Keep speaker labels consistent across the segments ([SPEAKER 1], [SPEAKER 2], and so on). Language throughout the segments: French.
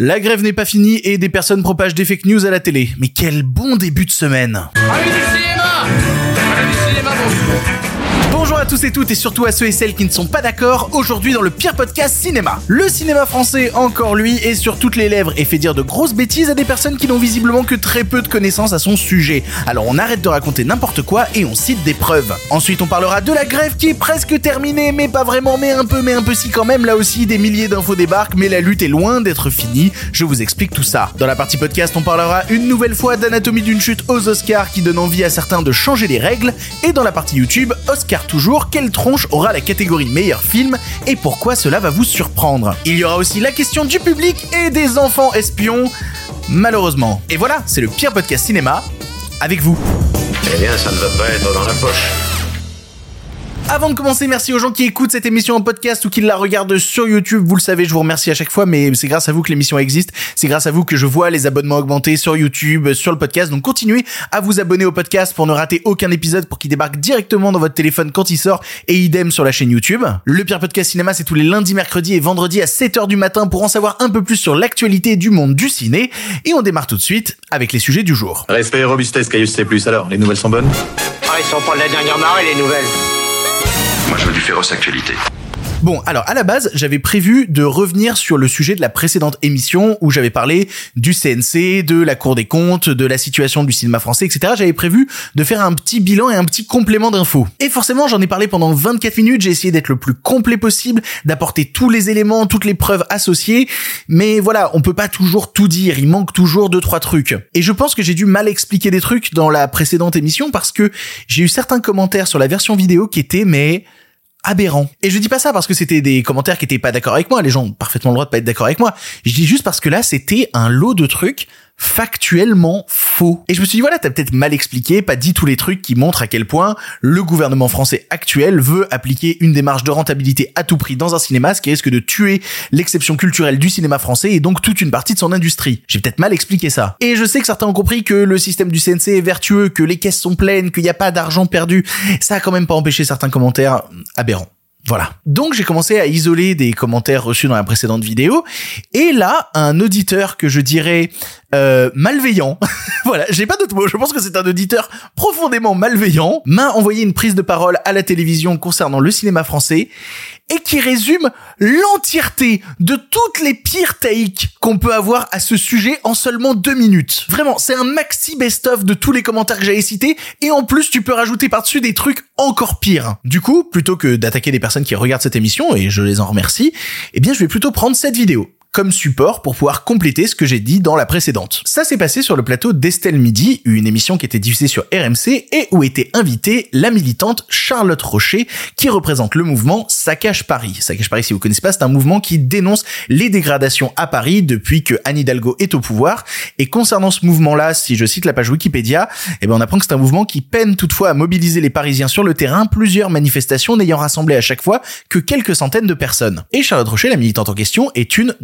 [SPEAKER 1] La grève n'est pas finie et des personnes propagent des fake news à la télé. Mais quel bon début de semaine à tous et toutes et surtout à ceux et celles qui ne sont pas d'accord aujourd'hui dans le pire podcast cinéma. Le cinéma français, encore lui, est sur toutes les lèvres et fait dire de grosses bêtises à des personnes qui n'ont visiblement que très peu de connaissances à son sujet. Alors on arrête de raconter n'importe quoi et on cite des preuves. Ensuite on parlera de la grève qui est presque terminée, mais pas vraiment, mais un peu, mais un peu si quand même. Là aussi des milliers d'infos débarquent, mais la lutte est loin d'être finie. Je vous explique tout ça. Dans la partie podcast on parlera une nouvelle fois d'anatomie d'une chute aux Oscars qui donne envie à certains de changer les règles. Et dans la partie YouTube, Oscar toujours, quelle tronche aura la catégorie meilleur film et pourquoi cela va vous surprendre? Il y aura aussi la question du public et des enfants espions, malheureusement. Et voilà, c'est le pire podcast cinéma avec vous.
[SPEAKER 2] Eh bien, ça ne va pas être dans la poche.
[SPEAKER 1] Avant de commencer, merci aux gens qui écoutent cette émission en podcast ou qui la regardent sur YouTube. Vous le savez, je vous remercie à chaque fois, mais c'est grâce à vous que l'émission existe. C'est grâce à vous que je vois les abonnements augmenter sur YouTube, sur le podcast. Donc continuez à vous abonner au podcast pour ne rater aucun épisode pour qu'il débarque directement dans votre téléphone quand il sort et idem sur la chaîne YouTube. Le pire podcast cinéma, c'est tous les lundis, mercredis et vendredis à 7h du matin pour en savoir un peu plus sur l'actualité du monde du ciné. Et on démarre tout de suite avec les sujets du jour.
[SPEAKER 2] Respect et robustesse, Caius C+. Alors, les nouvelles sont bonnes?
[SPEAKER 3] Ah, ils sont pas de la dernière marée, les nouvelles.
[SPEAKER 2] Moi, je veux du féroce actualité.
[SPEAKER 1] Bon, alors à la base, j'avais prévu de revenir sur le sujet de la précédente émission où j'avais parlé du CNC, de la Cour des comptes, de la situation du cinéma français, etc. J'avais prévu de faire un petit bilan et un petit complément d'infos. Et forcément, j'en ai parlé pendant 24 minutes, j'ai essayé d'être le plus complet possible, d'apporter tous les éléments, toutes les preuves associées, mais voilà, on peut pas toujours tout dire, il manque toujours deux trois trucs. Et je pense que j'ai dû mal expliquer des trucs dans la précédente émission parce que j'ai eu certains commentaires sur la version vidéo qui étaient mais aberrant. Et je dis pas ça parce que c'était des commentaires qui étaient pas d'accord avec moi, les gens ont parfaitement le droit de pas être d'accord avec moi. Je dis juste parce que là, c'était un lot de trucs factuellement faux. Et je me suis dit, voilà, t'as peut-être mal expliqué, pas dit tous les trucs qui montrent à quel point le gouvernement français actuel veut appliquer une démarche de rentabilité à tout prix dans un cinéma, ce qui risque de tuer l'exception culturelle du cinéma français et donc toute une partie de son industrie. J'ai peut-être mal expliqué ça. Et je sais que certains ont compris que le système du CNC est vertueux, que les caisses sont pleines, qu'il n'y a pas d'argent perdu. Ça a quand même pas empêché certains commentaires aberrants. Voilà. Donc j'ai commencé à isoler des commentaires reçus dans la précédente vidéo. Et là, un auditeur que je dirais euh, malveillant, voilà, j'ai pas d'autre mot, je pense que c'est un auditeur profondément malveillant, m'a envoyé une prise de parole à la télévision concernant le cinéma français et qui résume l'entièreté de toutes les pires takes qu'on peut avoir à ce sujet en seulement deux minutes. Vraiment, c'est un maxi best-of de tous les commentaires que j'avais cités, et en plus tu peux rajouter par-dessus des trucs encore pires. Du coup, plutôt que d'attaquer des personnes qui regardent cette émission, et je les en remercie, eh bien je vais plutôt prendre cette vidéo comme support pour pouvoir compléter ce que j'ai dit dans la précédente. Ça s'est passé sur le plateau d'Estelle Midi, une émission qui était diffusée sur RMC et où était invitée la militante Charlotte Rocher qui représente le mouvement Saccage Paris. Saccage Paris, si vous connaissez pas, c'est un mouvement qui dénonce les dégradations à Paris depuis que Anne Hidalgo est au pouvoir. Et concernant ce mouvement-là, si je cite la page Wikipédia, eh ben on apprend que c'est un mouvement qui peine toutefois à mobiliser les Parisiens sur le terrain, plusieurs manifestations n'ayant rassemblé à chaque fois que quelques centaines de personnes. Et Charlotte Rocher, la militante en question, est une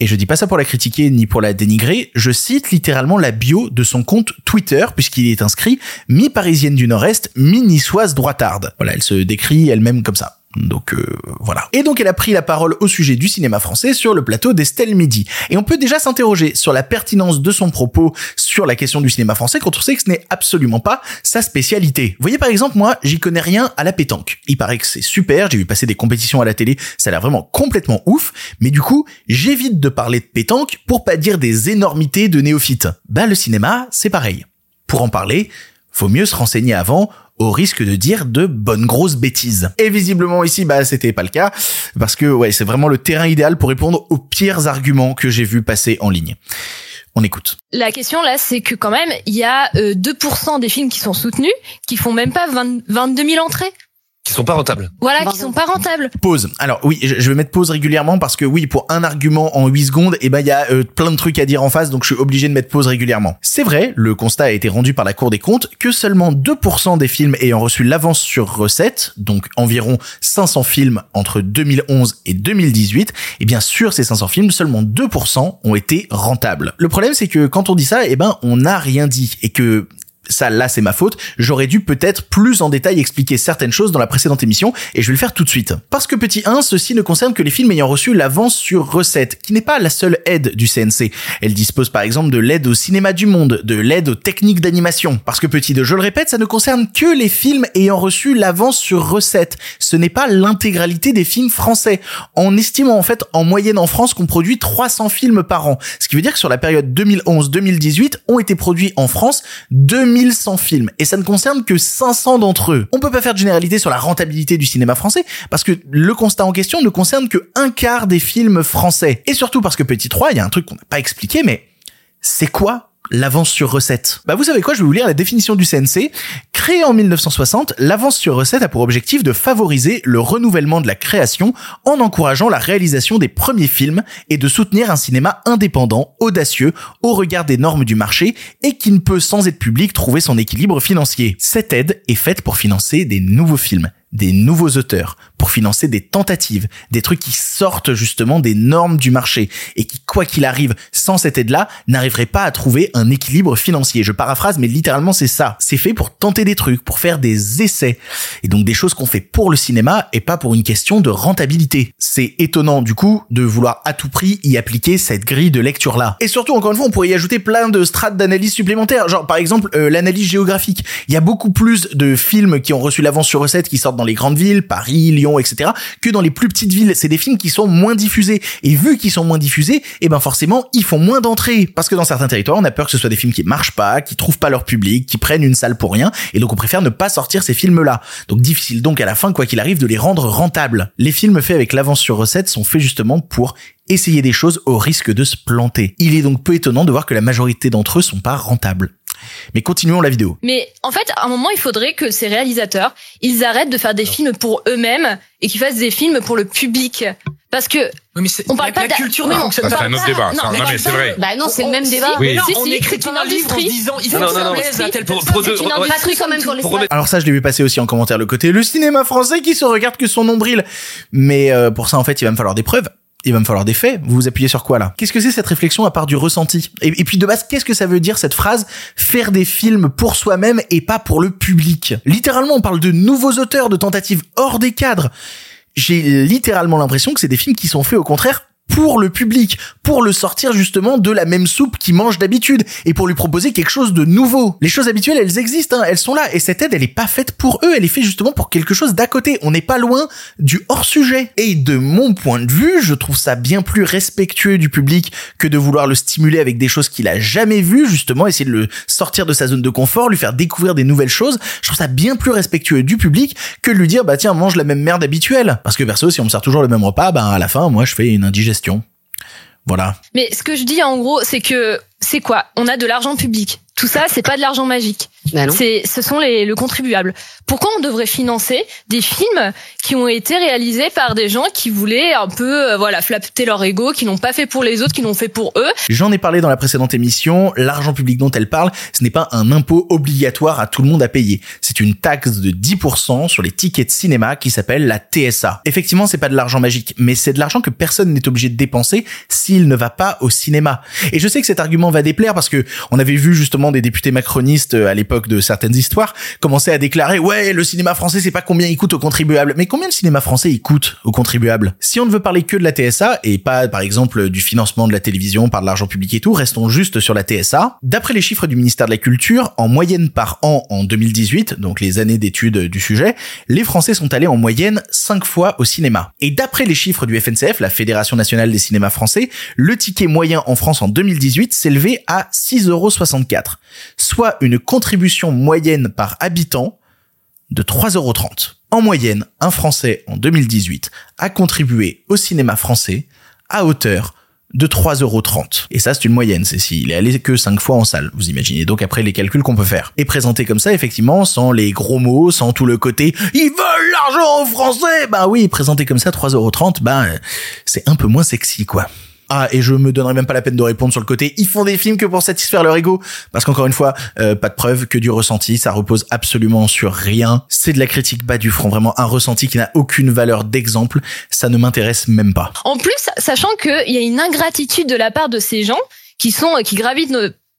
[SPEAKER 1] Et je dis pas ça pour la critiquer ni pour la dénigrer, je cite littéralement la bio de son compte Twitter, puisqu'il est inscrit mi-parisienne du Nord-Est, mi-niçoise droitarde. Voilà, elle se décrit elle-même comme ça. Donc euh, voilà. Et donc elle a pris la parole au sujet du cinéma français sur le plateau d'Estelle Midi. Et on peut déjà s'interroger sur la pertinence de son propos sur la question du cinéma français quand on sait que ce n'est absolument pas sa spécialité. Vous voyez par exemple moi, j'y connais rien à la pétanque. Il paraît que c'est super, j'ai vu passer des compétitions à la télé, ça a l'air vraiment complètement ouf, mais du coup, j'évite de parler de pétanque pour pas dire des énormités de néophytes. Bah le cinéma, c'est pareil. Pour en parler, faut mieux se renseigner avant au risque de dire de bonnes grosses bêtises. Et visiblement ici, bah c'était pas le cas, parce que ouais, c'est vraiment le terrain idéal pour répondre aux pires arguments que j'ai vu passer en ligne. On écoute.
[SPEAKER 4] La question là, c'est que quand même, il y a euh, 2% des films qui sont soutenus, qui font même pas 20 22 000 entrées.
[SPEAKER 5] Qui sont pas rentables.
[SPEAKER 4] Voilà, qui sont pas rentables.
[SPEAKER 1] Pause. Alors oui, je je vais mettre pause régulièrement parce que oui, pour un argument en 8 secondes, eh ben il y a euh, plein de trucs à dire en face, donc je suis obligé de mettre pause régulièrement. C'est vrai, le constat a été rendu par la Cour des comptes que seulement 2% des films ayant reçu l'avance sur recette, donc environ 500 films entre 2011 et 2018, et bien sur ces 500 films, seulement 2% ont été rentables. Le problème c'est que quand on dit ça, eh ben on n'a rien dit et que ça là c'est ma faute, j'aurais dû peut-être plus en détail expliquer certaines choses dans la précédente émission et je vais le faire tout de suite. Parce que petit 1, ceci ne concerne que les films ayant reçu l'avance sur recette, qui n'est pas la seule aide du CNC. Elle dispose par exemple de l'aide au cinéma du monde, de l'aide aux techniques d'animation. Parce que petit 2, je le répète, ça ne concerne que les films ayant reçu l'avance sur recette. Ce n'est pas l'intégralité des films français. En estimant en fait en moyenne en France qu'on produit 300 films par an. Ce qui veut dire que sur la période 2011-2018 ont été produits en France 2100 films. Et ça ne concerne que 500 d'entre eux. On peut pas faire de généralité sur la rentabilité du cinéma français parce que le constat en question ne concerne que un quart des films français. Et surtout parce que petit 3, il y a un truc qu'on n'a pas expliqué, mais c'est quoi l'avance sur recette Bah vous savez quoi, je vais vous lire la définition du CNC. Créé en 1960, l'avance sur recette a pour objectif de favoriser le renouvellement de la création en encourageant la réalisation des premiers films et de soutenir un cinéma indépendant, audacieux, au regard des normes du marché et qui ne peut sans aide publique trouver son équilibre financier. Cette aide est faite pour financer des nouveaux films des nouveaux auteurs, pour financer des tentatives, des trucs qui sortent justement des normes du marché et qui, quoi qu'il arrive, sans cette aide-là, n'arriveraient pas à trouver un équilibre financier. Je paraphrase, mais littéralement c'est ça. C'est fait pour tenter des trucs, pour faire des essais. Et donc des choses qu'on fait pour le cinéma et pas pour une question de rentabilité. C'est étonnant du coup de vouloir à tout prix y appliquer cette grille de lecture-là. Et surtout, encore une fois, on pourrait y ajouter plein de strates d'analyse supplémentaires. Genre par exemple euh, l'analyse géographique. Il y a beaucoup plus de films qui ont reçu l'avance sur recette qui sortent dans les grandes villes, Paris, Lyon, etc., que dans les plus petites villes. C'est des films qui sont moins diffusés. Et vu qu'ils sont moins diffusés, eh ben forcément, ils font moins d'entrées. Parce que dans certains territoires, on a peur que ce soit des films qui marchent pas, qui trouvent pas leur public, qui prennent une salle pour rien. Et donc on préfère ne pas sortir ces films-là. Donc difficile donc à la fin, quoi qu'il arrive, de les rendre rentables. Les films faits avec l'avance sur recette sont faits justement pour essayer des choses au risque de se planter. Il est donc peu étonnant de voir que la majorité d'entre eux sont pas rentables. Mais continuons la vidéo.
[SPEAKER 4] Mais en fait, à un moment, il faudrait que ces réalisateurs, ils arrêtent de faire des films pour eux-mêmes et qu'ils fassent des films pour le public. Parce que
[SPEAKER 5] Oui, mais
[SPEAKER 4] on parle
[SPEAKER 5] la-
[SPEAKER 4] pas
[SPEAKER 5] la
[SPEAKER 4] d'a-
[SPEAKER 5] culture
[SPEAKER 4] Non,
[SPEAKER 5] ne
[SPEAKER 4] non,
[SPEAKER 6] c'est un autre débat.
[SPEAKER 4] Non, mais
[SPEAKER 6] Non, mais c'est vrai.
[SPEAKER 4] Bah non, c'est le même débat.
[SPEAKER 5] Mais non,
[SPEAKER 4] Si,
[SPEAKER 5] on
[SPEAKER 4] si,
[SPEAKER 5] écrit un
[SPEAKER 4] une
[SPEAKER 5] livre en
[SPEAKER 4] industrie.
[SPEAKER 5] disant il faut
[SPEAKER 4] Non, non,
[SPEAKER 5] à telle
[SPEAKER 6] Pour- pour
[SPEAKER 4] industrie quand même pour les
[SPEAKER 1] Alors ça, je l'ai vu passer aussi en commentaire le côté le cinéma français qui se regarde que son nombril. Mais euh, pour ça, en fait, il va me falloir des preuves. Il va me falloir des faits. Vous vous appuyez sur quoi là? Qu'est-ce que c'est cette réflexion à part du ressenti? Et, et puis de base, qu'est-ce que ça veut dire cette phrase faire des films pour soi-même et pas pour le public Littéralement, on parle de nouveaux auteurs, de tentatives hors des cadres. J'ai littéralement l'impression que c'est des films qui sont faits au contraire pour le public, pour le sortir justement de la même soupe qu'il mange d'habitude et pour lui proposer quelque chose de nouveau. Les choses habituelles, elles existent, hein, elles sont là et cette aide, elle est pas faite pour eux, elle est faite justement pour quelque chose d'à côté. On n'est pas loin du hors-sujet. Et de mon point de vue, je trouve ça bien plus respectueux du public que de vouloir le stimuler avec des choses qu'il a jamais vues, justement essayer de le sortir de sa zone de confort, lui faire découvrir des nouvelles choses. Je trouve ça bien plus respectueux du public que de lui dire bah tiens mange la même merde habituelle. Parce que perso, si on me sert toujours le même repas, bah à la fin, moi je fais une indigestion. Voilà.
[SPEAKER 4] Mais ce que je dis en gros, c'est que c'est quoi? On a de l'argent public. Tout ça, c'est pas de l'argent magique.
[SPEAKER 7] Bah.
[SPEAKER 4] C'est, ce sont les le contribuable. Pourquoi on devrait financer des films qui ont été réalisés par des gens qui voulaient un peu, euh, voilà, flatter leur ego, qui n'ont pas fait pour les autres, qui l'ont fait pour eux?
[SPEAKER 1] J'en ai parlé dans la précédente émission, l'argent public dont elle parle, ce n'est pas un impôt obligatoire à tout le monde à payer. C'est une taxe de 10% sur les tickets de cinéma qui s'appelle la TSA. Effectivement, c'est pas de l'argent magique, mais c'est de l'argent que personne n'est obligé de dépenser s'il ne va pas au cinéma. Et je sais que cet argument va déplaire parce que on avait vu justement des députés macronistes euh, à l'époque de certaines histoires commencer à déclarer ouais, le cinéma français c'est pas combien il coûte aux contribuables. Mais combien le cinéma français il coûte aux contribuables Si on ne veut parler que de la TSA et pas par exemple du financement de la télévision par de l'argent public et tout, restons juste sur la TSA. D'après les chiffres du ministère de la Culture, en moyenne par an en 2018, donc les années d'études du sujet, les Français sont allés en moyenne 5 fois au cinéma. Et d'après les chiffres du FNCF, la Fédération nationale des cinémas français, le ticket moyen en France en 2018 s'élevait à 6,64€, soit une contribution moyenne par habitant de 3,30€. En moyenne, un Français en 2018 a contribué au cinéma français à hauteur de 3,30€. Et ça, c'est une moyenne, c'est s'il est allé que 5 fois en salle, vous imaginez donc après les calculs qu'on peut faire. Et présenté comme ça, effectivement, sans les gros mots, sans tout le côté « ils veulent l'argent aux Français !» Bah oui, présenté comme ça, 3,30€, bah c'est un peu moins sexy, quoi. Ah, et je me donnerai même pas la peine de répondre sur le côté. Ils font des films que pour satisfaire leur ego. Parce qu'encore une fois, euh, pas de preuve, que du ressenti. Ça repose absolument sur rien. C'est de la critique bas du front. Vraiment un ressenti qui n'a aucune valeur d'exemple. Ça ne m'intéresse même pas.
[SPEAKER 4] En plus, sachant qu'il y a une ingratitude de la part de ces gens qui sont qui gravitent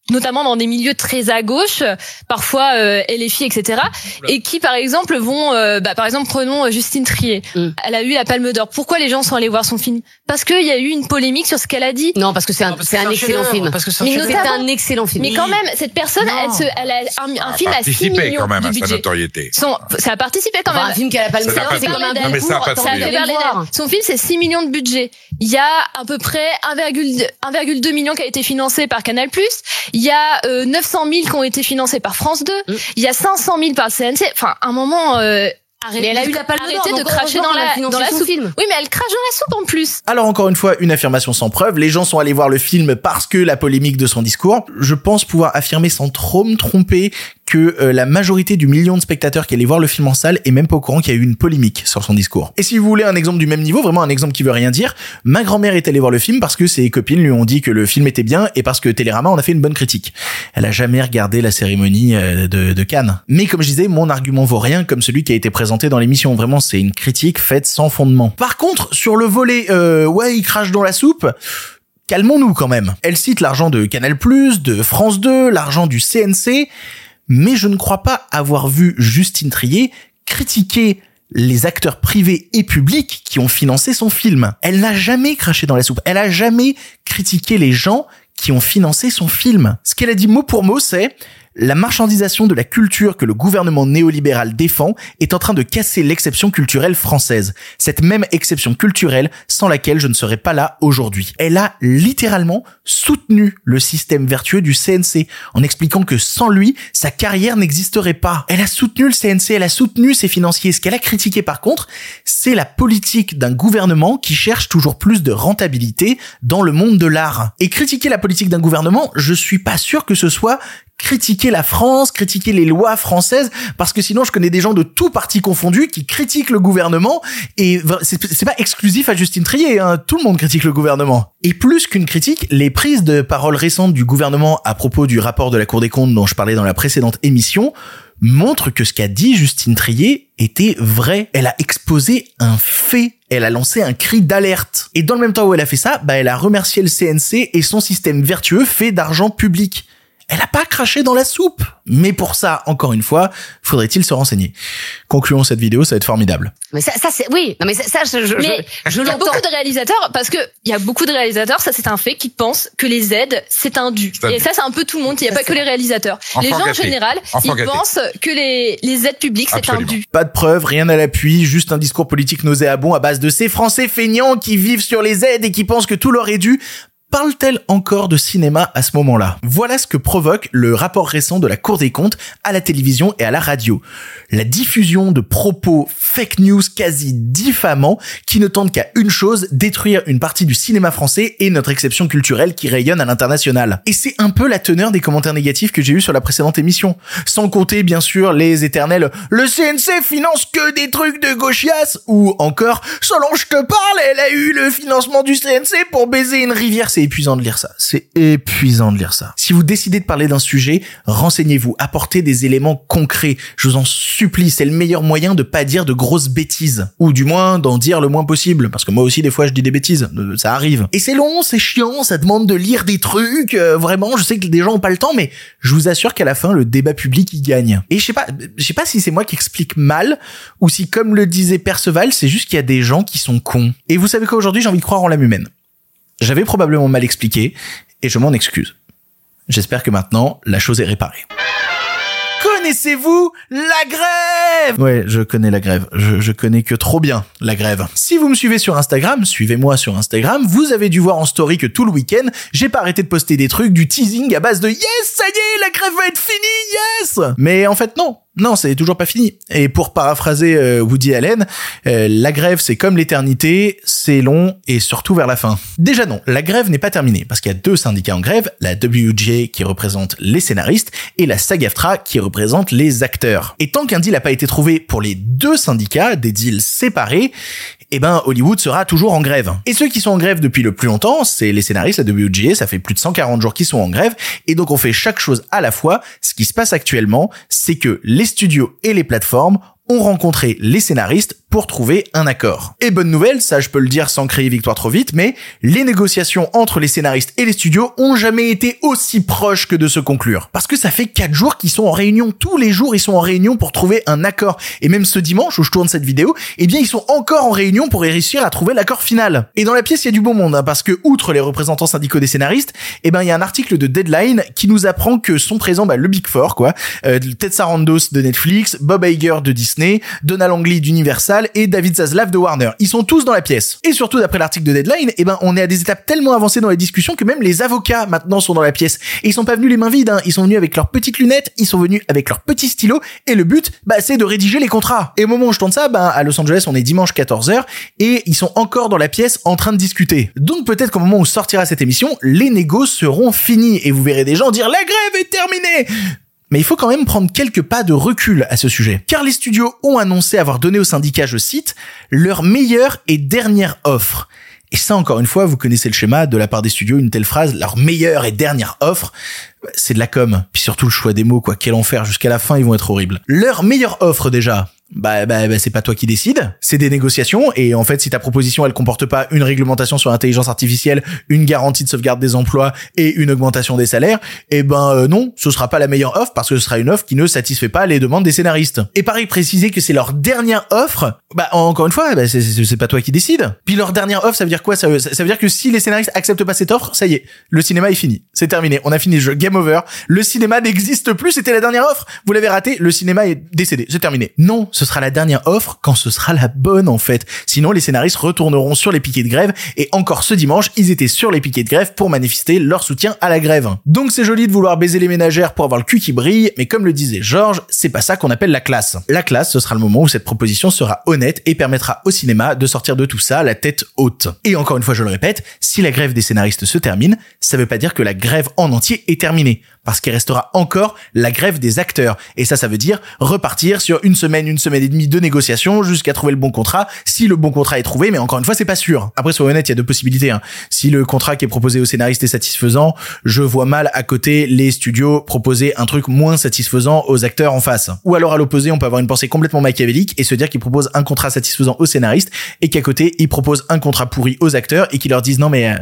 [SPEAKER 4] notamment dans des milieux très à gauche, parfois euh, LFI, etc. Et qui, par exemple, vont, euh, bah, par exemple, prenons euh, Justine Trier.
[SPEAKER 5] Mm.
[SPEAKER 4] Elle a eu la Palme d'Or. Pourquoi les gens sont allés voir son film? Parce qu'il y a eu une polémique sur ce qu'elle a dit.
[SPEAKER 5] Non, parce que c'est un, c'est un
[SPEAKER 8] un
[SPEAKER 5] excellent film.
[SPEAKER 8] parce que c'est un
[SPEAKER 4] Mais
[SPEAKER 5] C'est un excellent film.
[SPEAKER 4] Mais quand même, cette personne,
[SPEAKER 8] Non.
[SPEAKER 4] elle, se, elle a un, un film à 6
[SPEAKER 6] participé
[SPEAKER 4] millions
[SPEAKER 6] quand même
[SPEAKER 4] de
[SPEAKER 6] à sa
[SPEAKER 4] budget.
[SPEAKER 6] notoriété.
[SPEAKER 4] Son, ça a participé quand
[SPEAKER 5] Enfin,
[SPEAKER 4] même.
[SPEAKER 5] un film qui a la palme d'or, c'est
[SPEAKER 6] de-
[SPEAKER 5] comme un
[SPEAKER 6] Non, mais ça a pas de
[SPEAKER 5] Attends,
[SPEAKER 4] Ça a
[SPEAKER 6] prix.
[SPEAKER 4] fait. Son film, c'est 6 millions de budget. Il y a à peu près 1,2 1,2 million qui a été financé par Canal+. Il y a euh, 900 000 qui ont été financés par France 2.
[SPEAKER 5] Mm.
[SPEAKER 4] Il y a 500 000 par le CNC. Enfin, un moment, euh, arrêtez,
[SPEAKER 5] Mais elle a eu la palme d'or.
[SPEAKER 4] de cracher dans la, dans la soupe.
[SPEAKER 5] film.
[SPEAKER 4] Oui, mais elle crache dans la soupe en plus.
[SPEAKER 1] Alors encore une fois, une affirmation sans preuve, les gens sont allés voir le film parce que la polémique de son discours. Je pense pouvoir affirmer sans trop me tromper que euh, la majorité du million de spectateurs qui allaient voir le film en salle est même pas au courant qu'il y a eu une polémique sur son discours. Et si vous voulez un exemple du même niveau, vraiment un exemple qui veut rien dire, ma grand-mère est allée voir le film parce que ses copines lui ont dit que le film était bien et parce que Télérama en a fait une bonne critique. Elle a jamais regardé la cérémonie euh, de, de Cannes. Mais comme je disais, mon argument vaut rien comme celui qui a été présenté dans l'émission. Vraiment, c'est une critique faite sans fondement. Par contre, sur le volet, euh, ouais, il crache dans la soupe. Calmons-nous quand même. Elle cite l'argent de Canal+, de France 2, l'argent du CNC, mais je ne crois pas avoir vu Justine Trier critiquer les acteurs privés et publics qui ont financé son film. Elle n'a jamais craché dans la soupe. Elle a jamais critiqué les gens qui ont financé son film. Ce qu'elle a dit mot pour mot, c'est la marchandisation de la culture que le gouvernement néolibéral défend est en train de casser l'exception culturelle française. Cette même exception culturelle sans laquelle je ne serais pas là aujourd'hui. Elle a littéralement soutenu le système vertueux du CNC en expliquant que sans lui, sa carrière n'existerait pas. Elle a soutenu le CNC, elle a soutenu ses financiers. Ce qu'elle a critiqué par contre, c'est la politique d'un gouvernement qui cherche toujours plus de rentabilité dans le monde de l'art. Et critiquer la politique d'un gouvernement, je suis pas sûr que ce soit critiquer la France, critiquer les lois françaises, parce que sinon je connais des gens de tout parti confondus qui critiquent le gouvernement, et c'est pas exclusif à Justine Trier, hein, tout le monde critique le gouvernement. Et plus qu'une critique, les prises de parole récentes du gouvernement à propos du rapport de la Cour des comptes dont je parlais dans la précédente émission, montrent que ce qu'a dit Justine Trier était vrai. Elle a exposé un fait. Elle a lancé un cri d'alerte. Et dans le même temps où elle a fait ça, bah, elle a remercié le CNC et son système vertueux fait d'argent public. Elle a pas craché dans la soupe. Mais pour ça, encore une fois, faudrait-il se renseigner. Concluons cette vidéo, ça va être formidable.
[SPEAKER 5] Mais ça, ça c'est oui. Non mais ça, ça, je, je,
[SPEAKER 4] Mais
[SPEAKER 5] je, je
[SPEAKER 4] il y a
[SPEAKER 5] l'entends.
[SPEAKER 4] beaucoup de réalisateurs, parce que il y a beaucoup de réalisateurs, ça c'est un fait, qui pensent que les aides, c'est un dû. Et ça c'est un peu tout le monde, il n'y a pas que les réalisateurs.
[SPEAKER 6] Enfant
[SPEAKER 4] les gens en général,
[SPEAKER 6] Enfant
[SPEAKER 4] ils
[SPEAKER 6] gâté.
[SPEAKER 4] pensent que les, les aides publiques, c'est un dû.
[SPEAKER 1] Pas de preuves, rien à l'appui, juste un discours politique nauséabond à base de ces Français feignants qui vivent sur les aides et qui pensent que tout leur est dû. Parle-t-elle encore de cinéma à ce moment-là? Voilà ce que provoque le rapport récent de la Cour des comptes à la télévision et à la radio. La diffusion de propos fake news quasi diffamants qui ne tentent qu'à une chose, détruire une partie du cinéma français et notre exception culturelle qui rayonne à l'international. Et c'est un peu la teneur des commentaires négatifs que j'ai eu sur la précédente émission. Sans compter, bien sûr, les éternels « Le CNC finance que des trucs de gauchias » ou encore « Solange te parle, elle a eu le financement du CNC pour baiser une rivière ». C'est épuisant de lire ça. C'est épuisant de lire ça. Si vous décidez de parler d'un sujet, renseignez-vous, apportez des éléments concrets. Je vous en supplie, c'est le meilleur moyen de pas dire de grosses bêtises. Ou du moins, d'en dire le moins possible. Parce que moi aussi, des fois, je dis des bêtises. Euh, Ça arrive. Et c'est long, c'est chiant, ça demande de lire des trucs. euh, vraiment, je sais que des gens ont pas le temps, mais je vous assure qu'à la fin, le débat public, il gagne. Et je sais pas, je sais pas si c'est moi qui explique mal, ou si, comme le disait Perceval, c'est juste qu'il y a des gens qui sont cons. Et vous savez qu'aujourd'hui, j'ai envie de croire en l'âme humaine. J'avais probablement mal expliqué, et je m'en excuse. J'espère que maintenant, la chose est réparée. Connaissez-vous la grève? Ouais, je connais la grève. Je, je connais que trop bien la grève. Si vous me suivez sur Instagram, suivez-moi sur Instagram, vous avez dû voir en story que tout le week-end, j'ai pas arrêté de poster des trucs, du teasing à base de yes, ça y est, la grève va être finie, yes Mais en fait, non. Non, c'est toujours pas fini. Et pour paraphraser euh, Woody Allen, euh, la grève c'est comme l'éternité, c'est long et surtout vers la fin. Déjà non, la grève n'est pas terminée parce qu'il y a deux syndicats en grève, la WJ qui représente les scénaristes et la SAG-AFTRA qui représente les acteurs. Et tant qu'un deal n'a pas été trouvé pour les deux syndicats, des deals séparés, eh ben Hollywood sera toujours en grève. Et ceux qui sont en grève depuis le plus longtemps, c'est les scénaristes, la WGA, ça fait plus de 140 jours qu'ils sont en grève, et donc on fait chaque chose à la fois. Ce qui se passe actuellement, c'est que les studios et les plateformes ont rencontré les scénaristes pour trouver un accord. Et bonne nouvelle, ça je peux le dire sans crier victoire trop vite, mais les négociations entre les scénaristes et les studios ont jamais été aussi proches que de se conclure. Parce que ça fait quatre jours qu'ils sont en réunion, tous les jours ils sont en réunion pour trouver un accord. Et même ce dimanche où je tourne cette vidéo, eh bien ils sont encore en réunion pour réussir à trouver l'accord final. Et dans la pièce il y a du bon monde, hein, parce que outre les représentants syndicaux des scénaristes, eh ben il y a un article de Deadline qui nous apprend que sont présents bah, le Big Four, quoi, euh, Ted Sarandos de Netflix, Bob Iger de Disney, Donald Langley d'Universal et David Zaslav de Warner. Ils sont tous dans la pièce. Et surtout d'après l'article de Deadline, eh ben on est à des étapes tellement avancées dans les discussions que même les avocats maintenant sont dans la pièce. Et ils sont pas venus les mains vides, hein. ils sont venus avec leurs petites lunettes, ils sont venus avec leurs petits stylos et le but bah c'est de rédiger les contrats. Et au moment où je tourne ça, bah à Los Angeles, on est dimanche 14h et ils sont encore dans la pièce en train de discuter. Donc peut-être qu'au moment où sortira cette émission, les négos seront finis et vous verrez des gens dire la grève est terminée. Mais il faut quand même prendre quelques pas de recul à ce sujet. Car les studios ont annoncé avoir donné au syndicat, je cite, leur meilleure et dernière offre. Et ça, encore une fois, vous connaissez le schéma de la part des studios, une telle phrase, leur meilleure et dernière offre, c'est de la com. Puis surtout le choix des mots, quoi. Quel enfer. Jusqu'à la fin, ils vont être horribles. Leur meilleure offre, déjà bah, bah, bah c'est pas toi qui décide, c'est des négociations et en fait si ta proposition elle comporte pas une réglementation sur l'intelligence artificielle, une garantie de sauvegarde des emplois et une augmentation des salaires, eh ben euh, non, ce sera pas la meilleure offre parce que ce sera une offre qui ne satisfait pas les demandes des scénaristes. Et pareil préciser que c'est leur dernière offre, bah encore une fois, bah, c'est, pas toi qui décide. Puis leur dernière offre, ça veut dire quoi? Ça veut, ça veut dire que si les scénaristes acceptent pas cette offre, ça y est, le cinéma est fini, c'est terminé, on a fini le jeu, game over, le cinéma n'existe plus, c'était la dernière offre, vous l'avez raté, le cinéma est décédé, c'est terminé. Non, ce sera la dernière offre quand ce sera la bonne en fait. Sinon les scénaristes retourneront sur les piquets de grève et encore ce dimanche, ils étaient sur les piquets de grève pour manifester leur soutien à la grève. Donc c'est joli de vouloir baiser les ménagères pour avoir le cul qui brille, mais comme le disait Georges, c'est pas ça qu'on appelle la classe. La classe, ce sera le moment où cette proposition sera honnête et permettra au cinéma de sortir de tout ça la tête haute. Et encore une fois, je le répète, si la grève des scénaristes se termine, ça veut pas dire que la grève en entier est terminée parce qu'il restera encore la grève des acteurs. Et ça, ça veut dire repartir sur une semaine, une semaine et demie de négociations jusqu'à trouver le bon contrat, si le bon contrat est trouvé, mais encore une fois, c'est pas sûr. Après, soyons honnêtes, il y a deux possibilités. Hein. Si le contrat qui est proposé au scénariste est satisfaisant, je vois mal à côté les studios proposer un truc moins satisfaisant aux acteurs en face. Ou alors à l'opposé, on peut avoir une pensée complètement machiavélique et se dire qu'ils proposent un contrat satisfaisant aux scénaristes et qu'à côté, ils proposent un contrat pourri aux acteurs et qu'ils leur disent non mais... Euh,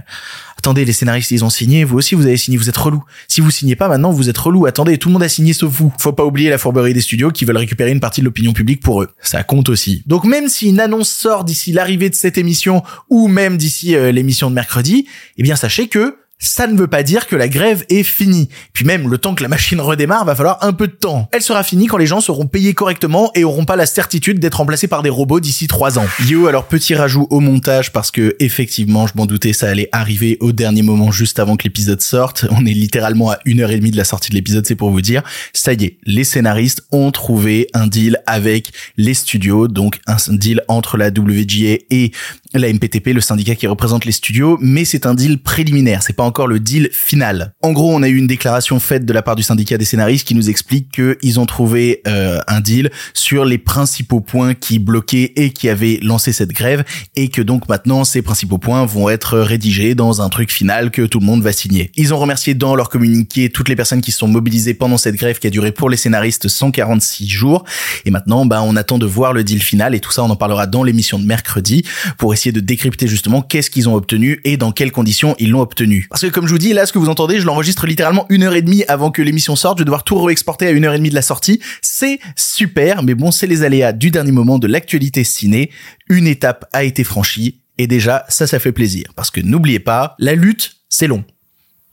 [SPEAKER 1] attendez, les scénaristes, ils ont signé, vous aussi, vous avez signé, vous êtes relou. Si vous signez pas maintenant, vous êtes relou. Attendez, tout le monde a signé sauf vous. Faut pas oublier la fourberie des studios qui veulent récupérer une partie de l'opinion publique pour eux. Ça compte aussi. Donc même si une annonce sort d'ici l'arrivée de cette émission ou même d'ici euh, l'émission de mercredi, eh bien sachez que ça ne veut pas dire que la grève est finie. Puis même le temps que la machine redémarre, va falloir un peu de temps. Elle sera finie quand les gens seront payés correctement et auront pas la certitude d'être remplacés par des robots d'ici trois ans. Yo, alors petit rajout au montage parce que effectivement, je m'en doutais, ça allait arriver au dernier moment juste avant que l'épisode sorte. On est littéralement à une heure et demie de la sortie de l'épisode, c'est pour vous dire. Ça y est, les scénaristes ont trouvé un deal avec les studios, donc un deal entre la WGA et la MPTP, le syndicat qui représente les studios, mais c'est un deal préliminaire, c'est pas encore le deal final. En gros, on a eu une déclaration faite de la part du syndicat des scénaristes qui nous explique qu'ils ont trouvé euh, un deal sur les principaux points qui bloquaient et qui avaient lancé cette grève et que donc maintenant ces principaux points vont être rédigés dans un truc final que tout le monde va signer. Ils ont remercié dans leur communiqué toutes les personnes qui se sont mobilisées pendant cette grève qui a duré pour les scénaristes 146 jours et maintenant bah on attend de voir le deal final et tout ça on en parlera dans l'émission de mercredi pour essayer de décrypter justement qu'est-ce qu'ils ont obtenu et dans quelles conditions ils l'ont obtenu. Parce que comme je vous dis, là, ce que vous entendez, je l'enregistre littéralement une heure et demie avant que l'émission sorte. Je vais devoir tout réexporter à une heure et demie de la sortie. C'est super, mais bon, c'est les aléas du dernier moment de l'actualité ciné. Une étape a été franchie et déjà, ça, ça fait plaisir. Parce que n'oubliez pas, la lutte, c'est long.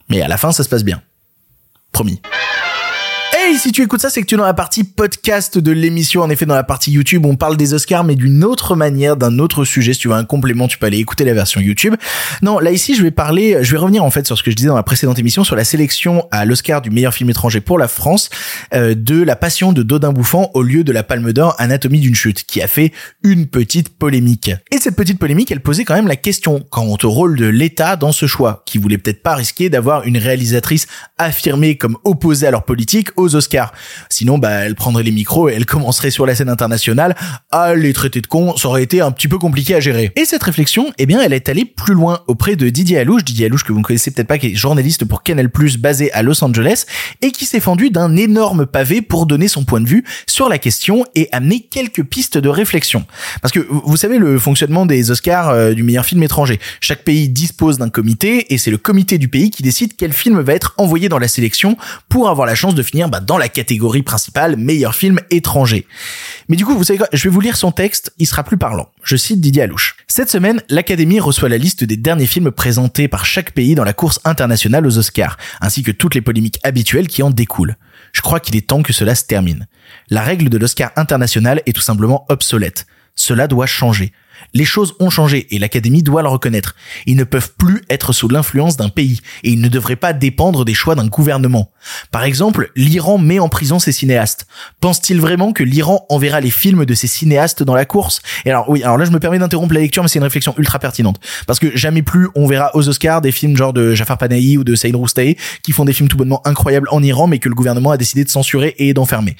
[SPEAKER 1] Mais à la fin, ça se passe bien. Promis. Hey, si tu écoutes ça, c'est que tu es dans la partie podcast de l'émission. En effet, dans la partie YouTube, on parle des Oscars, mais d'une autre manière, d'un autre sujet. Si tu veux un complément, tu peux aller écouter la version YouTube. Non, là ici, je vais parler, je vais revenir en fait sur ce que je disais dans la précédente émission sur la sélection à l'Oscar du meilleur film étranger pour la France euh, de La Passion de Dodin Bouffant au lieu de la Palme d'Or Anatomie d'une chute, qui a fait une petite polémique. Et cette petite polémique, elle posait quand même la question quant au rôle de l'État dans ce choix, qui voulait peut-être pas risquer d'avoir une réalisatrice affirmée comme opposée à leur politique aux Oscars. Sinon, bah, elle prendrait les micros et elle commencerait sur la scène internationale à les traiter de cons. Ça aurait été un petit peu compliqué à gérer. Et cette réflexion, eh bien, elle est allée plus loin auprès de Didier Alouche. Didier Alouche que vous ne connaissez peut-être pas, qui est journaliste pour Canal+, basé à Los Angeles et qui s'est fendu d'un énorme pavé pour donner son point de vue sur la question et amener quelques pistes de réflexion. Parce que vous savez le fonctionnement des Oscars euh, du meilleur film étranger. Chaque pays dispose d'un comité et c'est le comité du pays qui décide quel film va être envoyé dans la sélection pour avoir la chance de finir bah, dans la catégorie principale meilleur film étranger. Mais du coup, vous savez quoi Je vais vous lire son texte, il sera plus parlant. Je cite Didier Alouche. Cette semaine, l'Académie reçoit la liste des derniers films présentés par chaque pays dans la course internationale aux Oscars, ainsi que toutes les polémiques habituelles qui en découlent. Je crois qu'il est temps que cela se termine. La règle de l'Oscar international est tout simplement obsolète. Cela doit changer. Les choses ont changé et l'Académie doit le reconnaître. Ils ne peuvent plus être sous l'influence d'un pays et ils ne devraient pas dépendre des choix d'un gouvernement. Par exemple, l'Iran met en prison ses cinéastes. Pense-t-il vraiment que l'Iran enverra les films de ses cinéastes dans la course? Et alors oui, alors là je me permets d'interrompre la lecture mais c'est une réflexion ultra pertinente parce que jamais plus on verra aux Oscars des films genre de Jafar Panahi ou de Saïd Roustay qui font des films tout bonnement incroyables en Iran mais que le gouvernement a décidé de censurer et d'enfermer.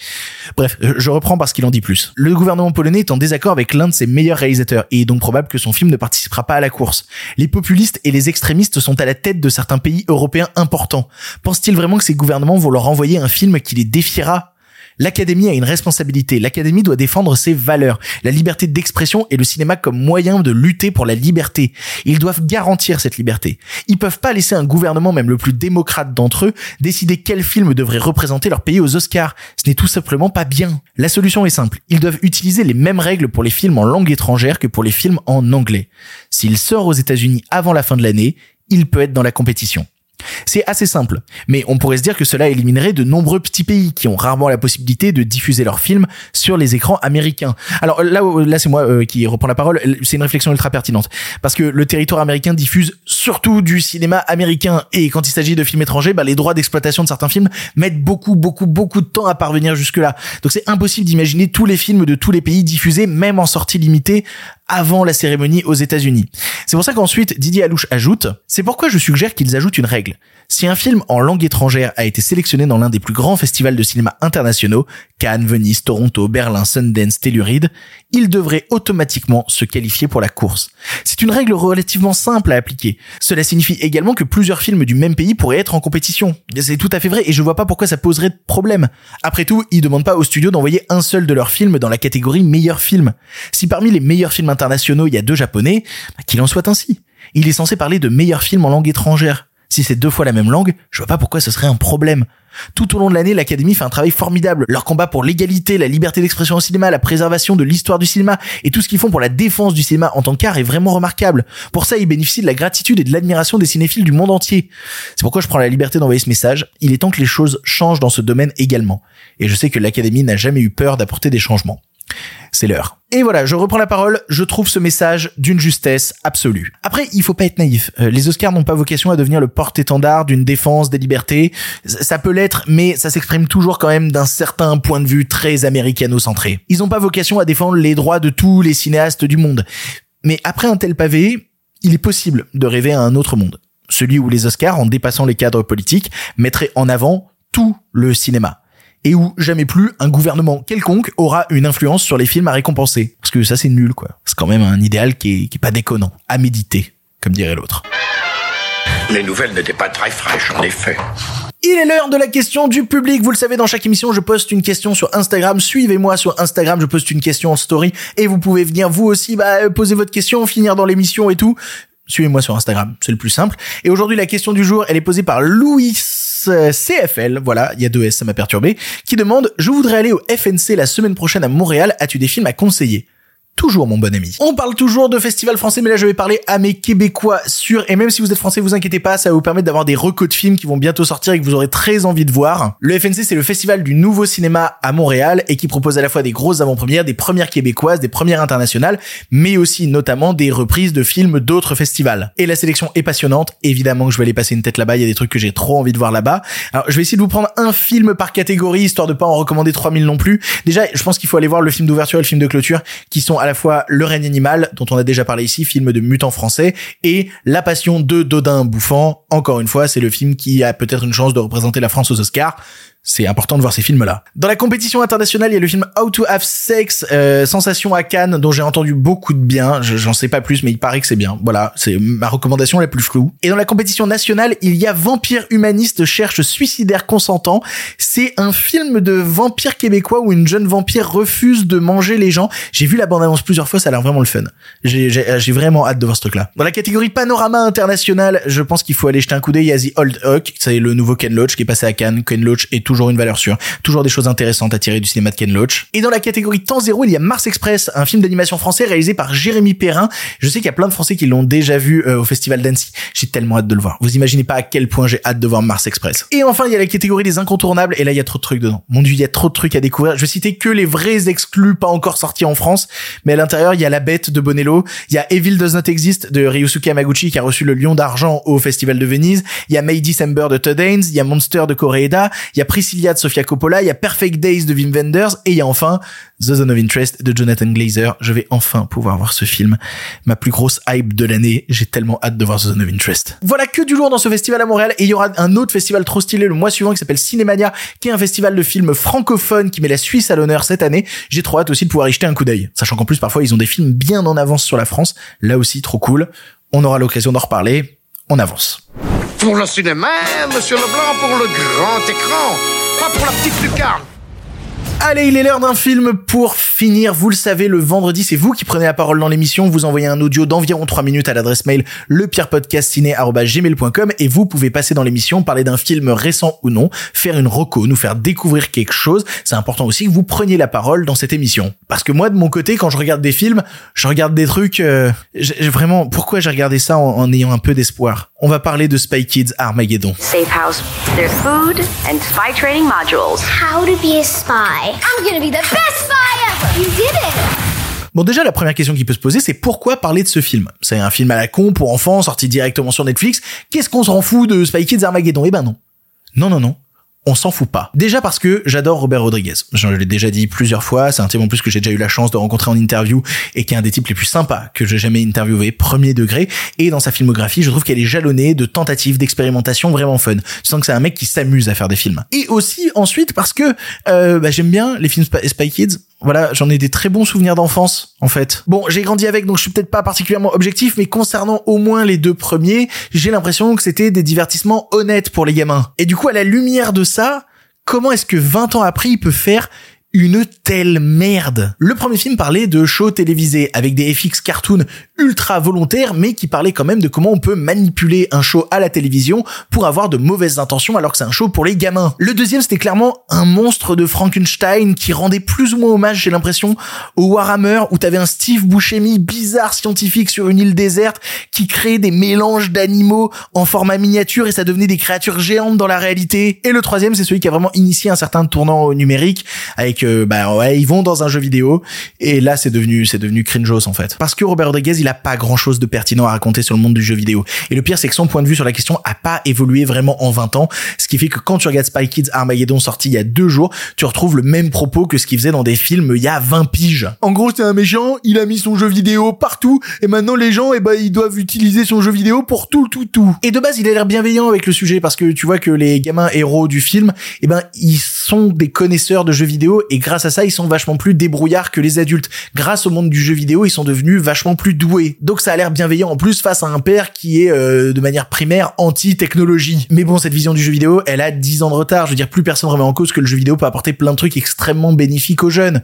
[SPEAKER 1] Bref, je reprends parce qu'il en dit plus. Le gouvernement polonais est en désaccord avec l'un de ses meilleurs réalisateurs et est donc probable que son film ne participera pas à la course. Les populistes et les extrémistes sont à la tête de certains pays européens importants. Pense-t-il vraiment que ces gouvernements vont leur envoyer un film qui les défiera L'Académie a une responsabilité. L'Académie doit défendre ses valeurs, la liberté d'expression et le cinéma comme moyen de lutter pour la liberté. Ils doivent garantir cette liberté. Ils peuvent pas laisser un gouvernement, même le plus démocrate d'entre eux, décider quel film devrait représenter leur pays aux Oscars. Ce n'est tout simplement pas bien. La solution est simple. Ils doivent utiliser les mêmes règles pour les films en langue étrangère que pour les films en anglais. S'il sort aux États-Unis avant la fin de l'année, il peut être dans la compétition. C'est assez simple, mais on pourrait se dire que cela éliminerait de nombreux petits pays qui ont rarement la possibilité de diffuser leurs films sur les écrans américains. Alors là, là c'est moi euh, qui reprends la parole, c'est une réflexion ultra pertinente, parce que le territoire américain diffuse surtout du cinéma américain, et quand il s'agit de films étrangers, bah, les droits d'exploitation de certains films mettent beaucoup, beaucoup, beaucoup de temps à parvenir jusque-là. Donc c'est impossible d'imaginer tous les films de tous les pays diffusés, même en sortie limitée, avant la cérémonie aux États-Unis. C'est pour ça qu'ensuite Didier Alouche ajoute, c'est pourquoi je suggère qu'ils ajoutent une règle. Si un film en langue étrangère a été sélectionné dans l'un des plus grands festivals de cinéma internationaux, Cannes, Venise, Toronto, Berlin, Sundance, Telluride, il devrait automatiquement se qualifier pour la course. C'est une règle relativement simple à appliquer. Cela signifie également que plusieurs films du même pays pourraient être en compétition. C'est tout à fait vrai et je vois pas pourquoi ça poserait de problème. Après tout, ils demandent pas au studio d'envoyer un seul de leurs films dans la catégorie meilleur film. Si parmi les meilleurs films internationaux il y a deux japonais, bah, qu'il en soit ainsi. Il est censé parler de meilleurs films en langue étrangère. Si c'est deux fois la même langue, je vois pas pourquoi ce serait un problème. Tout au long de l'année, l'Académie fait un travail formidable. Leur combat pour l'égalité, la liberté d'expression au cinéma, la préservation de l'histoire du cinéma et tout ce qu'ils font pour la défense du cinéma en tant qu'art est vraiment remarquable. Pour ça, ils bénéficient de la gratitude et de l'admiration des cinéphiles du monde entier. C'est pourquoi je prends la liberté d'envoyer ce message. Il est temps que les choses changent dans ce domaine également. Et je sais que l'Académie n'a jamais eu peur d'apporter des changements. C'est l'heure. Et voilà, je reprends la parole, je trouve ce message d'une justesse absolue. Après, il faut pas être naïf. Euh, les Oscars n'ont pas vocation à devenir le porte-étendard d'une défense des libertés. Ça peut l'être, mais ça s'exprime toujours quand même d'un certain point de vue très américano-centré. Ils n'ont pas vocation à défendre les droits de tous les cinéastes du monde. Mais après un tel pavé, il est possible de rêver à un autre monde. Celui où les Oscars, en dépassant les cadres politiques, mettraient en avant tout le cinéma et où jamais plus un gouvernement quelconque aura une influence sur les films à récompenser. Parce que ça c'est nul quoi. C'est quand même un idéal qui est, qui est pas déconnant, à méditer, comme dirait l'autre.
[SPEAKER 2] Les nouvelles n'étaient pas très fraîches, en effet.
[SPEAKER 1] Il est l'heure de la question du public. Vous le savez, dans chaque émission, je poste une question sur Instagram. Suivez-moi sur Instagram, je poste une question en story et vous pouvez venir vous aussi bah, poser votre question, finir dans l'émission et tout. Suivez-moi sur Instagram, c'est le plus simple. Et aujourd'hui, la question du jour, elle est posée par Louis CFL, voilà, il y a deux S, ça m'a perturbé, qui demande « Je voudrais aller au FNC la semaine prochaine à Montréal, as-tu des films à conseiller ?» Toujours mon bon ami. On parle toujours de festival français, mais là je vais parler à mes Québécois sûrs. Et même si vous êtes français, vous inquiétez pas, ça va vous permettre d'avoir des recos de films qui vont bientôt sortir et que vous aurez très envie de voir. Le FNC, c'est le festival du nouveau cinéma à Montréal et qui propose à la fois des grosses avant-premières, des premières québécoises, des premières internationales, mais aussi notamment des reprises de films d'autres festivals. Et la sélection est passionnante. Évidemment que je vais aller passer une tête là-bas. Il y a des trucs que j'ai trop envie de voir là-bas. Alors je vais essayer de vous prendre un film par catégorie, histoire de pas en recommander 3000 non plus. Déjà, je pense qu'il faut aller voir le film d'ouverture et le film de clôture, qui sont à la fois Le règne animal, dont on a déjà parlé ici, film de mutant français, et La passion de Dodin Bouffant. Encore une fois, c'est le film qui a peut-être une chance de représenter la France aux Oscars. C'est important de voir ces films-là. Dans la compétition internationale, il y a le film How to Have Sex, euh, Sensation à Cannes, dont j'ai entendu beaucoup de bien. Je- J'en sais pas plus, mais il paraît que c'est bien. Voilà, c'est ma recommandation la plus floue. Et dans la compétition nationale, il y a Vampire humaniste cherche suicidaire consentant. C'est un film de vampire québécois où une jeune vampire refuse de manger les gens. J'ai vu la bande-annonce plusieurs fois, ça a l'air vraiment le fun. J'ai vraiment hâte de voir ce truc-là. Dans la catégorie panorama international, je pense qu'il faut aller jeter un coup d'œil à The Old Hawk. C'est le nouveau Ken Loach qui est passé à Cannes. Ken Loach est toujours une valeur sûre. Toujours des choses intéressantes à tirer du cinéma de Ken Loach. Et dans la catégorie temps zéro, il y a Mars Express, un film d'animation français réalisé par Jérémy Perrin. Je sais qu'il y a plein de Français qui l'ont déjà vu euh, au Festival d'Annecy. J'ai tellement hâte de le voir. Vous imaginez pas à quel point j'ai hâte de voir Mars Express. Et enfin, il y a la catégorie des incontournables. Et là, il y a trop de trucs dedans. Mon dieu, il y a trop de trucs à découvrir. Je vais citer que les vrais exclus pas encore sortis en France. Mais à l'intérieur, il y a La Bête de Bonello. Il y a Evil Does Not Exist de Ryusuke Hamaguchi qui a reçu le Lion d'Argent au Festival de Venise. Il y a May December de Todd Haynes. Il y a Monster de Koreeda. Il y a Priscilla de Sofia Coppola. Il y a Perfect Days de Wim Wenders. Et il y a enfin The Zone of Interest de Jonathan Glazer. Je vais enfin pouvoir voir ce film. Ma plus grosse hype de l'année. J'ai tellement hâte de voir The Zone of Interest. Voilà que du lourd dans ce festival à Montréal. Et il y aura un autre festival trop stylé le mois suivant qui s'appelle Cinémania, qui est un festival de films francophones qui met la Suisse à l'honneur cette année. J'ai trop hâte aussi de pouvoir y jeter un coup d'œil. Sachant qu'en plus, parfois, ils ont des films bien en avance sur la France. Là aussi, trop cool. On aura l'occasion d'en reparler. On avance.
[SPEAKER 2] Pour le cinéma, monsieur Leblanc, pour le grand écran, pas pour la petite lucarne.
[SPEAKER 1] Allez, il est l'heure d'un film pour finir. Vous le savez, le vendredi, c'est vous qui prenez la parole dans l'émission. Vous envoyez un audio d'environ 3 minutes à l'adresse mail lepierrepodcastciné.gmail.com et vous pouvez passer dans l'émission, parler d'un film récent ou non, faire une reco, nous faire découvrir quelque chose. C'est important aussi que vous preniez la parole dans cette émission. Parce que moi, de mon côté, quand je regarde des films, je regarde des trucs, euh, vraiment, pourquoi j'ai regardé ça en ayant un peu d'espoir? On va parler de Spy Kids Armageddon.
[SPEAKER 6] Safe house. There's food and spy training modules.
[SPEAKER 7] How to be a spy. I'm gonna be the best spy ever! You did it!
[SPEAKER 1] Bon, déjà, la première question qui peut se poser, c'est pourquoi parler de ce film? C'est un film à la con pour enfants, sorti directement sur Netflix. Qu'est-ce qu'on s'en fout de Spy Kids Armageddon? Eh ben non. Non, non, non. On s'en fout pas. Déjà parce que j'adore Robert Rodriguez. Je l'ai déjà dit plusieurs fois. C'est un type en plus que j'ai déjà eu la chance de rencontrer en interview et qui est un des types les plus sympas que j'ai jamais interviewé, premier degré. Et dans sa filmographie, je trouve qu'elle est jalonnée de tentatives d'expérimentation vraiment fun. Tu sens que c'est un mec qui s'amuse à faire des films. Et aussi ensuite parce que euh, bah, j'aime bien les films Spy Kids. Voilà, j'en ai des très bons souvenirs d'enfance, en fait. Bon, j'ai grandi avec, donc je suis peut-être pas particulièrement objectif, mais concernant au moins les deux premiers, j'ai l'impression que c'était des divertissements honnêtes pour les gamins. Et du coup, à la lumière de ça, comment est-ce que 20 ans après, il peut faire une telle merde. Le premier film parlait de shows télévisés avec des FX cartoons ultra volontaires, mais qui parlait quand même de comment on peut manipuler un show à la télévision pour avoir de mauvaises intentions alors que c'est un show pour les gamins. Le deuxième, c'était clairement un monstre de Frankenstein qui rendait plus ou moins hommage, j'ai l'impression, au Warhammer où t'avais un Steve Buscemi bizarre scientifique sur une île déserte qui créait des mélanges d'animaux en format miniature et ça devenait des créatures géantes dans la réalité. Et le troisième, c'est celui qui a vraiment initié un certain tournant au numérique avec bah ouais, ils vont dans un jeu vidéo et là c'est devenu c'est devenu cringeos en fait. Parce que Robert Rodriguez, il a pas grand-chose de pertinent à raconter sur le monde du jeu vidéo. Et le pire c'est que son point de vue sur la question a pas évolué vraiment en 20 ans, ce qui fait que quand tu regardes Spy Kids Armageddon sorti il y a deux jours, tu retrouves le même propos que ce qu'il faisait dans des films il y a 20 piges. En gros, c'est un méchant, il a mis son jeu vidéo partout et maintenant les gens eh ben ils doivent utiliser son jeu vidéo pour tout tout tout. Et de base, il a l'air bienveillant avec le sujet parce que tu vois que les gamins héros du film, eh ben ils sont des connaisseurs de jeux vidéo et grâce à ça, ils sont vachement plus débrouillards que les adultes. Grâce au monde du jeu vidéo, ils sont devenus vachement plus doués. Donc ça a l'air bienveillant en plus face à un père qui est euh, de manière primaire anti-technologie. Mais bon, cette vision du jeu vidéo, elle a 10 ans de retard. Je veux dire, plus personne remet en cause que le jeu vidéo peut apporter plein de trucs extrêmement bénéfiques aux jeunes.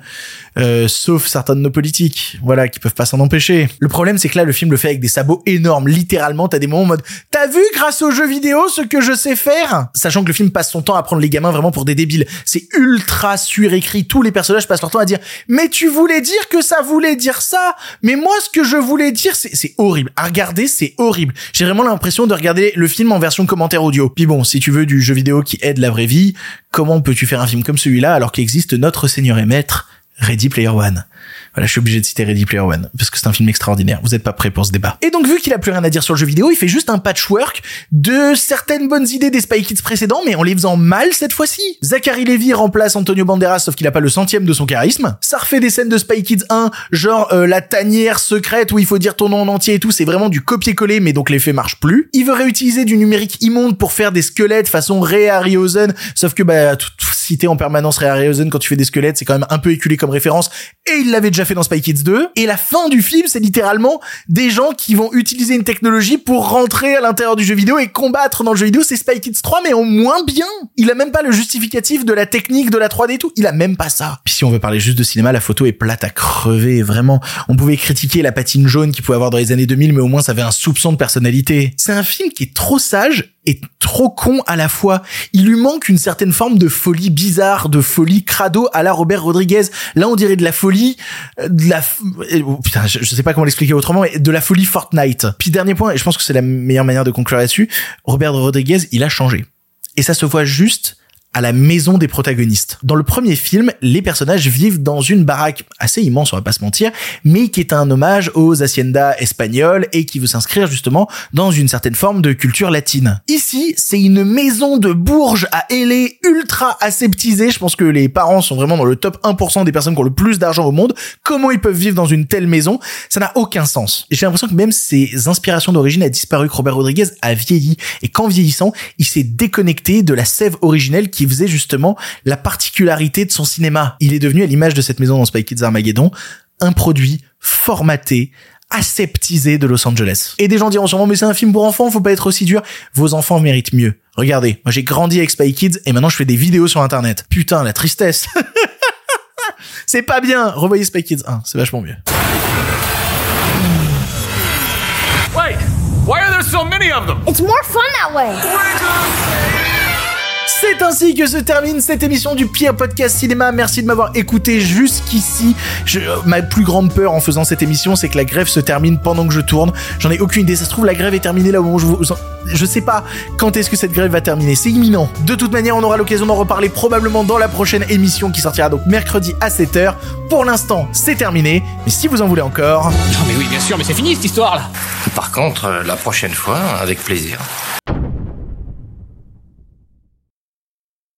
[SPEAKER 1] Euh, sauf certains de nos politiques, voilà, qui peuvent pas s'en empêcher. Le problème, c'est que là, le film le fait avec des sabots énormes. Littéralement, t'as des moments en mode, t'as vu grâce aux jeux vidéo ce que je sais faire? Sachant que le film passe son temps à prendre les gamins vraiment pour des débiles. C'est ultra surécrit. Tous les personnages passent leur temps à dire, mais tu voulais dire que ça voulait dire ça. Mais moi, ce que je voulais dire, c'est, horrible. À regarder, c'est horrible. J'ai vraiment l'impression de regarder le film en version commentaire audio. Puis bon, si tu veux du jeu vidéo qui aide la vraie vie, comment peux-tu faire un film comme celui-là alors qu'il existe notre Seigneur et Maître, Ready Player One? Voilà, je suis obligé de citer Ready Player One parce que c'est un film extraordinaire. Vous êtes pas prêts pour ce débat. Et donc vu qu'il a plus rien à dire sur le jeu vidéo, il fait juste un patchwork de certaines bonnes idées des Spy Kids précédents, mais en les faisant mal cette fois-ci. Zachary Levy remplace Antonio Banderas, sauf qu'il a pas le centième de son charisme. Ça refait des scènes de Spy Kids 1, genre euh, la tanière secrète où il faut dire ton nom en entier et tout. C'est vraiment du copier-coller, mais donc l'effet marche plus. Il veut réutiliser du numérique immonde pour faire des squelettes façon Ray Harryhausen, sauf que bah tout- citer en permanence Ray Harryhausen quand tu fais des squelettes, c'est quand même un peu éculé comme référence, et il l'avait déjà fait dans Spy Kids 2. Et la fin du film, c'est littéralement des gens qui vont utiliser une technologie pour rentrer à l'intérieur du jeu vidéo et combattre dans le jeu vidéo. C'est Spy Kids 3, mais en moins bien. Il a même pas le justificatif de la technique de la 3D et tout. Il a même pas ça. Puis si on veut parler juste de cinéma, la photo est plate à crever, vraiment. On pouvait critiquer la patine jaune qu'il pouvait avoir dans les années 2000, mais au moins ça avait un soupçon de personnalité. C'est un film qui est trop sage et trop con à la fois. Il lui manque une certaine forme de folie bizarre, de folie crado à la Robert Rodriguez. Là, on dirait de la folie, euh, de la, euh, oh, putain, je, je sais pas comment l'expliquer autrement, mais de la folie Fortnite. Puis dernier point, et je pense que c'est la meilleure manière de conclure là-dessus, Robert Rodriguez, il a changé. Et ça se voit juste à la maison des protagonistes. Dans le premier film, les personnages vivent dans une baraque assez immense, on va pas se mentir, mais qui est un hommage aux haciendas espagnoles et qui veut s'inscrire justement dans une certaine forme de culture latine. Ici, c'est une maison de Bourges à Hélé ultra aseptisée. Je pense que les parents sont vraiment dans le top 1% des personnes qui ont le plus d'argent au monde. Comment ils peuvent vivre dans une telle maison? Ça n'a aucun sens. Et j'ai l'impression que même ses inspirations d'origine a disparu, que Robert Rodriguez a vieilli. Et qu'en vieillissant, il s'est déconnecté de la sève originelle qui faisait justement la particularité de son cinéma. Il est devenu, à l'image de cette maison dans Spy Kids Armageddon, un produit formaté, aseptisé de Los Angeles. Et des gens diront sûrement, mais c'est un film pour enfants, faut pas être aussi dur. Vos enfants méritent mieux. Regardez, moi j'ai grandi avec Spy Kids et maintenant je fais des vidéos sur internet. Putain, la tristesse. c'est pas bien. Revoyez Spy Kids 1, c'est vachement mieux.
[SPEAKER 8] Wait, why are there so many of them?
[SPEAKER 7] It's more fun that way.
[SPEAKER 1] C'est ainsi que se termine cette émission du pire podcast cinéma. Merci de m'avoir écouté jusqu'ici. Je- euh, ma plus grande peur en faisant cette émission, c'est que la grève se termine pendant que je tourne. J'en ai aucune idée. Ça se trouve, la grève est terminée là au moment où je vous... Je sais pas quand est-ce que cette grève va terminer. C'est imminent. De toute manière, on aura l'occasion d'en reparler probablement dans la prochaine émission qui sortira donc mercredi à 7h. Pour l'instant, c'est terminé. Mais si vous en voulez encore...
[SPEAKER 8] Non mais oui, bien sûr, mais c'est fini cette histoire là.
[SPEAKER 2] Par contre, euh, la prochaine fois, avec plaisir.